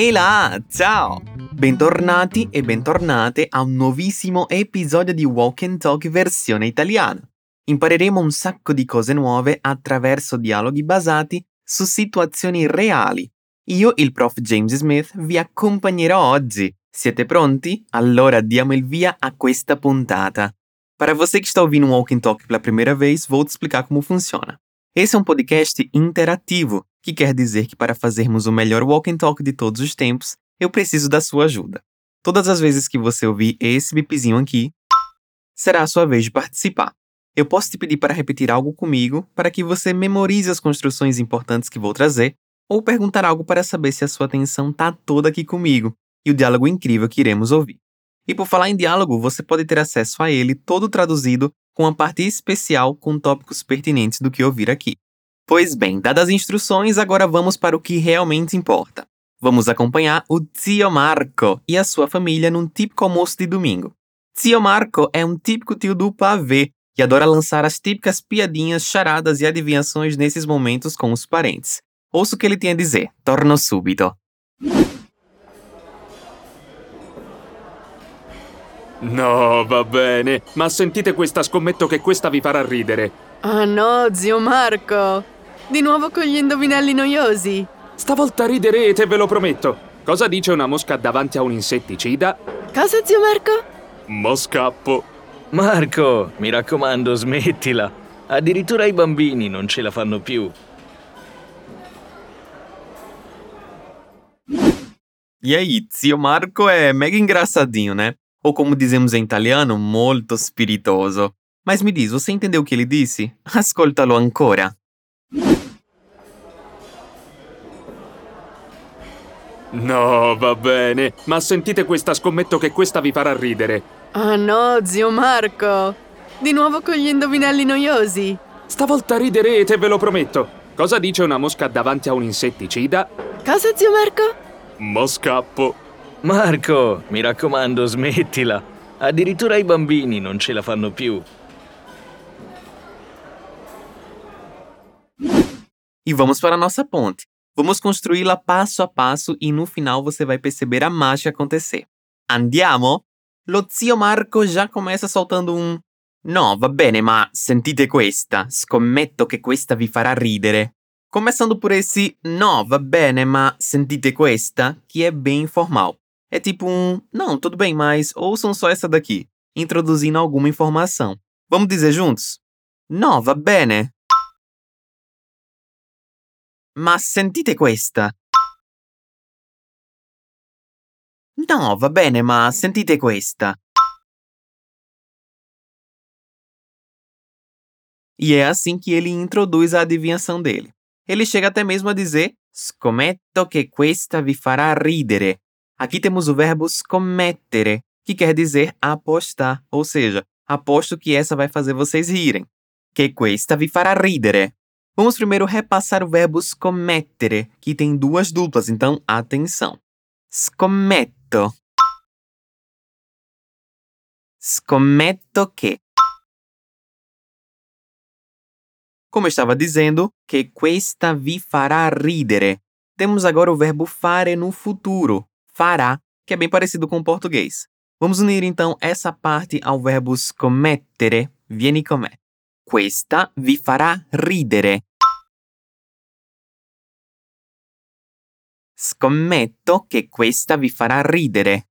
Ehi là, ciao! Bentornati e bentornate a un nuovissimo episodio di Walk and Talk versione italiana. Impareremo un sacco di cose nuove attraverso dialoghi basati su situazioni reali. Io, il prof James Smith, vi accompagnerò oggi. Siete pronti? Allora diamo il via a questa puntata. Para você que está ouvindo o Walk and Talk pela primeira vez, vou te explicar como funciona. Esse é um podcast interativo, que quer dizer que para fazermos o melhor walk and talk de todos os tempos, eu preciso da sua ajuda. Todas as vezes que você ouvir esse bipzinho aqui, será a sua vez de participar. Eu posso te pedir para repetir algo comigo para que você memorize as construções importantes que vou trazer, ou perguntar algo para saber se a sua atenção está toda aqui comigo e o diálogo incrível que iremos ouvir. E por falar em diálogo, você pode ter acesso a ele todo traduzido com a parte especial com tópicos pertinentes do que ouvir aqui. Pois bem, dadas as instruções, agora vamos para o que realmente importa. Vamos acompanhar o Zio Marco e a sua família num típico almoço de domingo. Zio Marco é um típico tio do pavê e adora lançar as típicas piadinhas, charadas e adivinhações nesses momentos com os parentes. Ouça o que ele tem a dizer. Torno subito. No, va bene, ma sentite questa, scommetto che questa vi farà ridere. Ah no, zio Marco! Di nuovo con gli indovinelli noiosi? Stavolta riderete, ve lo prometto. Cosa dice una mosca davanti a un insetticida? Cosa, zio Marco? Moscappo. Marco, mi raccomando, smettila. Addirittura i bambini non ce la fanno più. E aí, Zio Marco é mega engraçadinho, né? Ou como dizemos em italiano, molto spiritoso. Mas me diz, você entendeu o que ele disse? Ascoltalo ancora. No, va bene, ma sentite questa, scommetto che questa vi farà ridere. Ah no, zio Marco! Di nuovo con gli indovinelli noiosi? Stavolta riderete, ve lo prometto. Cosa dice una mosca davanti a un insetticida? Cosa, zio Marco? Moscappo. Marco, mi raccomando, smettila. Addirittura i bambini non ce la fanno più. E vamos para a nossa ponte. Vamos construí-la passo a passo e no final você vai perceber a mágica acontecer. Andiamo? Lo zio Marco já começa soltando um No, va bene, ma sentite questa. Scommetto che questa vi farà ridere. Começando por esse No, va bene, ma sentite questa, que é bem informal. É tipo um Não, tudo bem, mas ouçam só essa daqui, introduzindo alguma informação. Vamos dizer juntos? No, va bene. Ma sentite questa. No, va bene, ma sentite questa. E é assim que ele introduz a adivinhação dele. Ele chega até mesmo a dizer: Scommetto che questa vi fará ridere. Aqui temos o verbo scommettere, que quer dizer apostar, ou seja, aposto que essa vai fazer vocês rirem. Che questa vi fará ridere. Vamos primeiro repassar o verbo scommettere, que tem duas duplas, então atenção. Scommetto. Scommetto che. Como eu estava dizendo, que questa vi fará ridere. Temos agora o verbo fare no futuro, fará, que é bem parecido com o português. Vamos unir então essa parte ao verbo scommettere. Vieni con me. Questa vi farà ridere. Scommetto che questa vi farà ridere.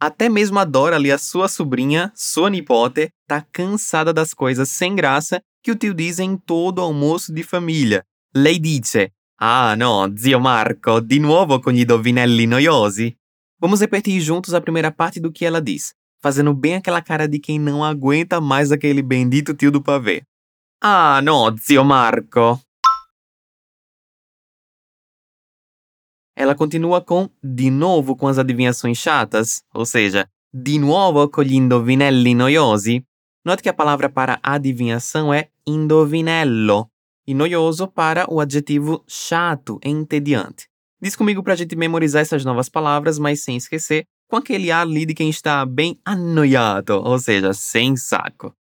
Até mesmo a Dora ali, a sua sobrinha, sua nipote, tá cansada das coisas sem graça que o tio diz em todo almoço de família. Lei dice: Ah, no, zio Marco, di nuovo con gli indovinelli noiosi. Vamos repetir juntos a primeira parte do que ela diz, fazendo bem aquela cara de quem não aguenta mais aquele bendito tio do pavê. Ah, no, zio Marco. Ela continua com de novo com as adivinhações chatas, ou seja, di nuovo con gli indovinelli noiosi. Note que a palavra para adivinhação é indovinello e noioso para o adjetivo chato, entediante. Diz comigo para a gente memorizar essas novas palavras, mas sem esquecer, com aquele ar ali de quem está bem annoiato, ou seja, sem saco.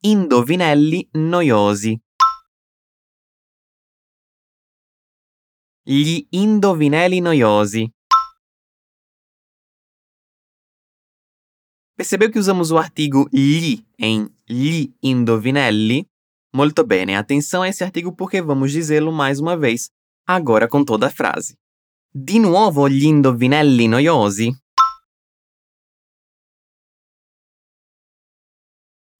Indovinelli noiosi. Gli indovinelli noiosi. Percebeu que usamos o artigo gli em gli indovinelli? Molto bene, atenção a esse artigo porque vamos dizê-lo mais uma vez, agora com toda a frase. Di nuovo gli indovinelli noiosi?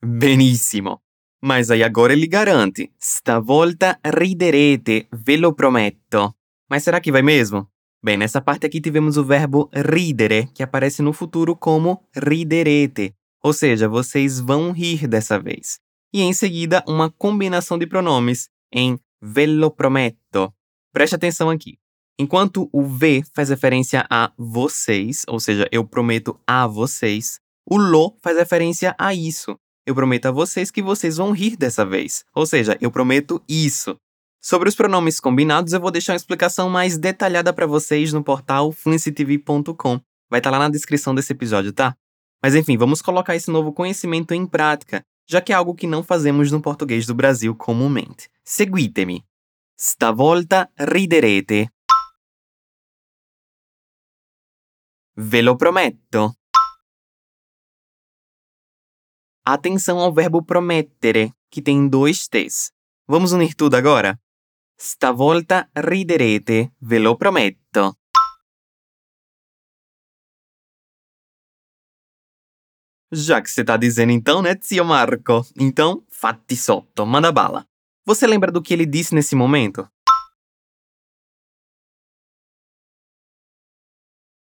Benissimo. Mas aí agora ele garante: stavolta riderete, ve lo prometto. Mas será que vai mesmo? Bem, nessa parte aqui tivemos o verbo ridere, que aparece no futuro como riderete, ou seja, vocês vão rir dessa vez. E em seguida, uma combinação de pronomes em ve lo prometto. Preste atenção aqui. Enquanto o ve faz referência a vocês, ou seja, eu prometo a vocês, o lo faz referência a isso. Eu prometo a vocês que vocês vão rir dessa vez. Ou seja, eu prometo isso. Sobre os pronomes combinados, eu vou deixar uma explicação mais detalhada para vocês no portal fluencytv.com. Vai estar tá lá na descrição desse episódio, tá? Mas enfim, vamos colocar esse novo conhecimento em prática, já que é algo que não fazemos no português do Brasil comumente. Seguite-me. Stavolta riderete. Ve lo prometto. Atenção ao verbo promettere, que tem dois T's. Vamos unir tudo agora? Stavolta riderete, ve lo prometto. Já que você tá dizendo então, né, zio Marco? Então, fatti sotto, manda bala. Você lembra do que ele disse nesse momento?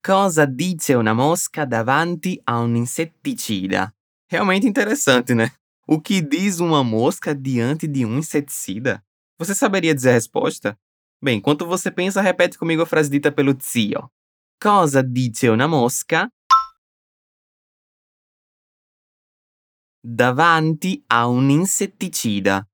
Cosa dice una mosca davanti a un insetticida? Realmente interessante, né? O que diz uma mosca diante de um inseticida? Você saberia dizer a resposta? Bem, enquanto você pensa, repete comigo a frase dita pelo zio. Cosa dice una mosca davanti a un insetticida?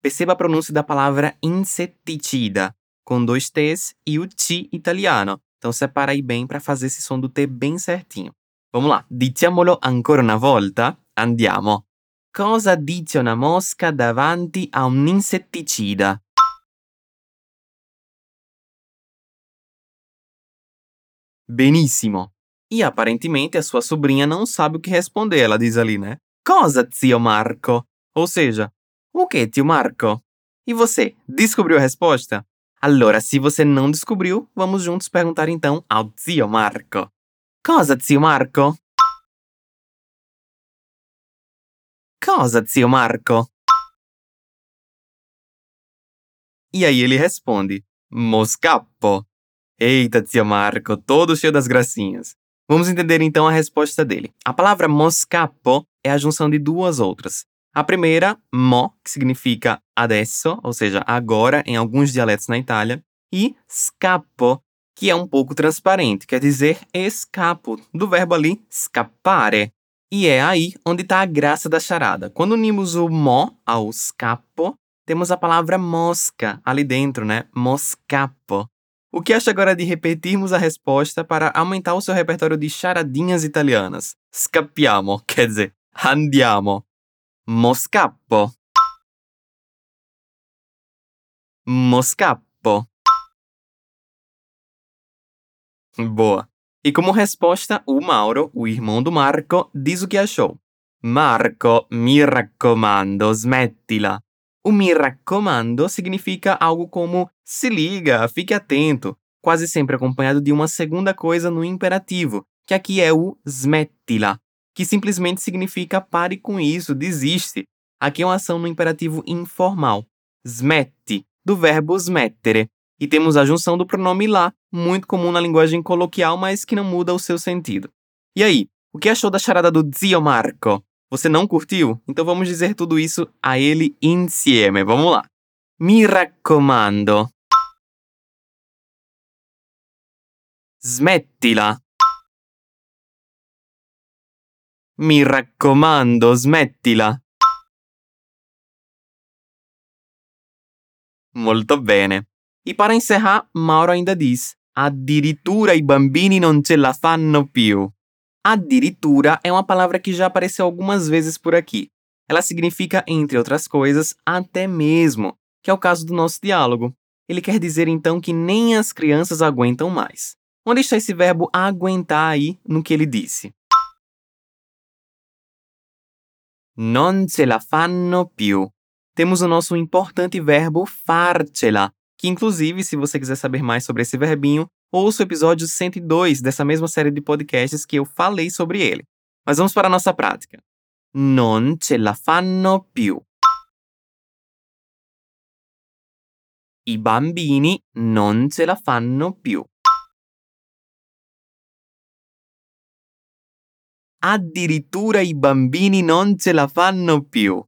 Perceba a pronúncia da palavra insetticida, com dois T's e o T italiano. Então separa aí bem para fazer esse som do T bem certinho. Vamos lá. Diciamolo ancora una volta. Andiamo. Cosa dice una mosca davanti a un insetticida? Benissimo. E aparentemente a sua sobrinha não sabe o que responder, ela diz ali, né? Cosa, zio Marco? Ou seja, o que, tio Marco? E você, descobriu a resposta? Allora, se você não descobriu, vamos juntos perguntar então ao zio Marco. Cosa, zio Marco? Cosa, zio Marco? E aí ele responde: Moscappo. Eita, zio Marco, todo cheio das gracinhas. Vamos entender então a resposta dele. A palavra moscappo é a junção de duas outras. A primeira, mo, que significa adesso, ou seja, agora em alguns dialetos na Itália, e scappo, que é um pouco transparente, quer dizer escapo, do verbo ali scappare. E é aí onde está a graça da charada. Quando unimos o mo ao scappo, temos a palavra mosca ali dentro, né? Moscappo. O que acha agora de repetirmos a resposta para aumentar o seu repertório de charadinhas italianas? Scappiamo, quer dizer, andiamo. Moscappo. Moscappo. Boa. E como resposta, o Mauro, o irmão do Marco, diz o que achou. Marco, mi raccomando, smettila. O mi raccomando significa algo como se liga, fique atento, quase sempre acompanhado de uma segunda coisa no imperativo, que aqui é o smettila que simplesmente significa pare com isso, desiste. Aqui é uma ação no imperativo informal, smette, do verbo smettere. E temos a junção do pronome lá, muito comum na linguagem coloquial, mas que não muda o seu sentido. E aí, o que achou da charada do zio Marco? Você não curtiu? Então vamos dizer tudo isso a ele insieme. Vamos lá. Mi raccomando. Smettila. Mi raccomando, smettila. Molto bene. E para encerrar, Mauro ainda diz: Addirittura i bambini non ce la fanno più. Addirittura é uma palavra que já apareceu algumas vezes por aqui. ela significa, entre outras coisas, até mesmo, que é o caso do nosso diálogo. Ele quer dizer então que nem as crianças aguentam mais. Onde está esse verbo aguentar aí no que ele disse? Non ce la fanno più. Temos o nosso importante verbo farcela, que inclusive, se você quiser saber mais sobre esse verbinho, ouça o episódio 102 dessa mesma série de podcasts que eu falei sobre ele. Mas vamos para a nossa prática. Non ce la fanno più. I bambini non ce la fanno più. Addirittura i bambini non ce la fanno più.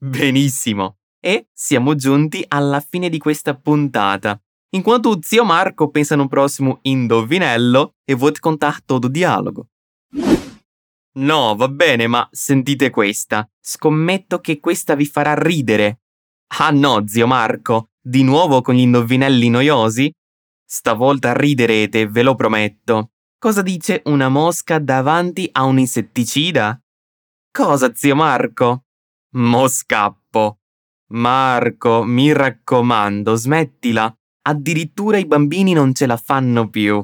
Benissimo. E siamo giunti alla fine di questa puntata. Enquanto zio Marco pensa no próximo indovinello, eu vou te contar todo o dialogo. No, va bene, ma sentite questa. Scommetto che questa vi farà ridere. Ah no, zio Marco, di nuovo con gli indovinelli noiosi? Stavolta riderete, ve lo prometto. Cosa dice una mosca davanti a un insetticida? Cosa, zio Marco? Mo scappo. Marco, mi raccomando, smettila. Addirittura i bambini non ce la fanno più.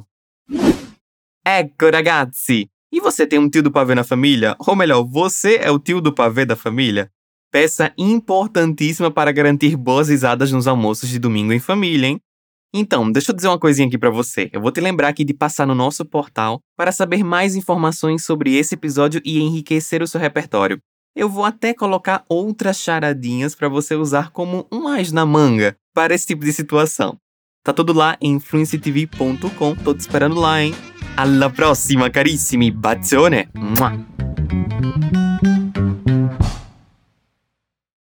Ecco, ragazzi! E você tem um tio do pavê na família? Ou melhor, você é o tio do pavê da família? Peça importantíssima para garantir boas risadas nos almoços de domingo em família, hein? Então, deixa eu dizer uma coisinha aqui para você. Eu vou te lembrar aqui de passar no nosso portal para saber mais informações sobre esse episódio e enriquecer o seu repertório. Eu vou até colocar outras charadinhas para você usar como um as na manga para esse tipo de situação. Tá tudo lá em fluencytv.com. Tô te esperando lá, hein? Alla prossima, carissimi. Bacione! Mua.